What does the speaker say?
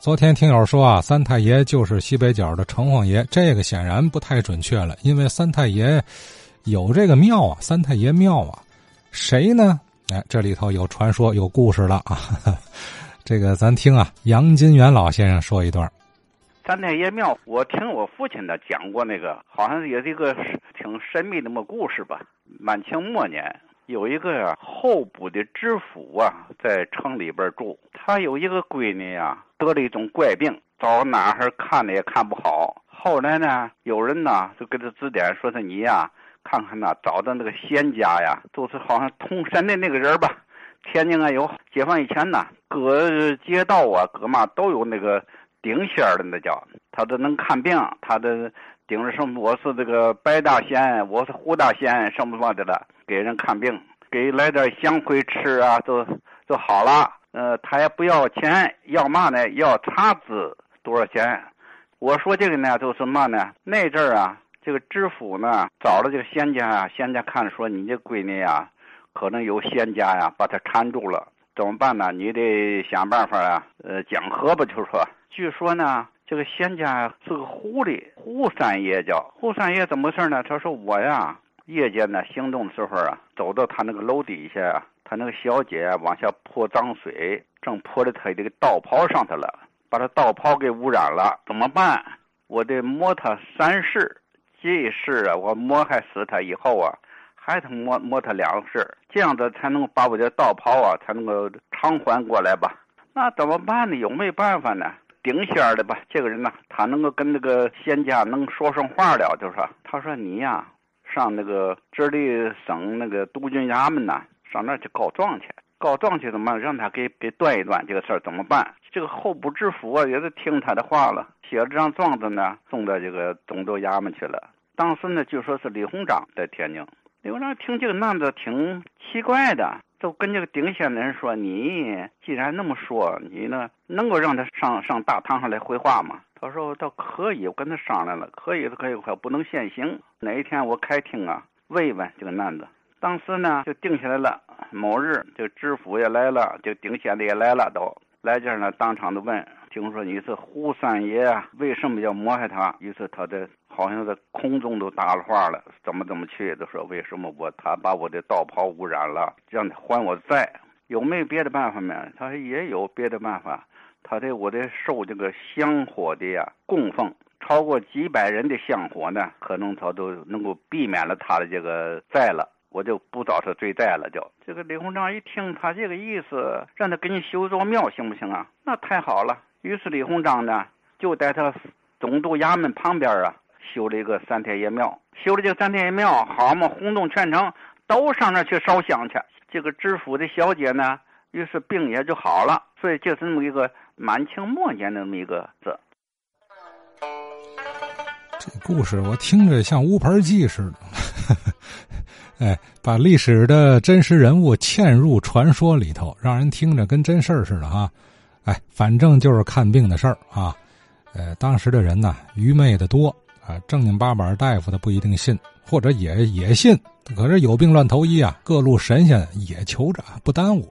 昨天听友说啊，三太爷就是西北角的城隍爷，这个显然不太准确了，因为三太爷有这个庙啊，三太爷庙啊，谁呢？哎，这里头有传说，有故事了啊。这个咱听啊，杨金元老先生说一段。三太爷庙，我听我父亲呢讲过，那个好像也是一个挺神秘的么故事吧。满清末年。有一个呀，候补的知府啊，在城里边住。他有一个闺女呀，得了一种怪病，找哪儿看的也看不好。后来呢，有人呢就给他指点，说是你呀，看看呐，找的那个仙家呀，就是好像通神的那个人吧。天津啊，有解放以前呢，各街道啊，各嘛都有那个顶仙的，那叫他都能看病，他的。顶着什么？我是这个白大仙，我是胡大仙，什么什么的了？给人看病，给来点香灰吃啊，就就好了。呃，他也不要钱，要嘛呢？要茶资多少钱？我说这个呢，就是嘛呢？那阵儿啊，这个知府呢找了这个仙家啊，仙家看说你这闺女呀，可能有仙家呀把她缠住了，怎么办呢？你得想办法啊，呃，讲和吧，就说。据说呢。这个仙家是个狐狸，胡三爷叫胡三爷，怎么回事呢？他说我呀，夜间呢行动的时候啊，走到他那个楼底下，他那个小姐往下泼脏水，正泼在他这个道袍上头了，把他道袍给污染了，怎么办？我得摸他三世，这一世啊，我摸害死他以后啊，还得摸摸他两世，这样子才能把我的道袍啊，才能够偿还过来吧？那怎么办呢？有没有办法呢？顶仙儿的吧，这个人呢，他能够跟那个仙家能说上话了，就说他说你呀，上那个直隶省那个督军衙门呐，上那去告状去，告状去怎么让他给给断一断这个事儿怎么办？这个候补知府啊，也是听他的话了，写了张状子呢，送到这个总督衙门去了。当时呢，就说是李鸿章在天津，李鸿章听这个案子挺奇怪的。就跟这个丁县的人说：“你既然那么说，你呢能够让他上上大堂上来回话吗？”他说：“倒可以，我跟他商量了，可以可以，可不能现行。哪一天我开庭啊，问一问这个男子。当时呢就定下来了，某日这个知府也来了，这个顶仙的也来了，都来这儿呢，当场的问。听说你是胡三爷？为什么要谋害他？于是他的好像在空中都搭了话了，怎么怎么去？都说为什么我他把我的道袍污染了，让他还我债？有没有别的办法没？他说也有别的办法，他得我的受这个香火的呀供奉，超过几百人的香火呢，可能他都能够避免了他的这个债了。我就不找他追债了，就这个李鸿章一听他这个意思，让他给你修座庙行不行啊？那太好了。于是李鸿章呢，就在他总督衙门旁边啊，修了一个三天爷庙。修了这个三天爷庙，好嘛，轰动全城，都上那去烧香去。这个知府的小姐呢，于是病也就好了。所以就是这么一个满清末年的那么一个字。这故事我听着像乌盆记似的。哎，把历史的真实人物嵌入传说里头，让人听着跟真事儿似的啊！哎，反正就是看病的事儿啊。呃，当时的人呢，愚昧的多啊，正经八百大夫他不一定信，或者也也信，可是有病乱投医啊，各路神仙也求着，不耽误。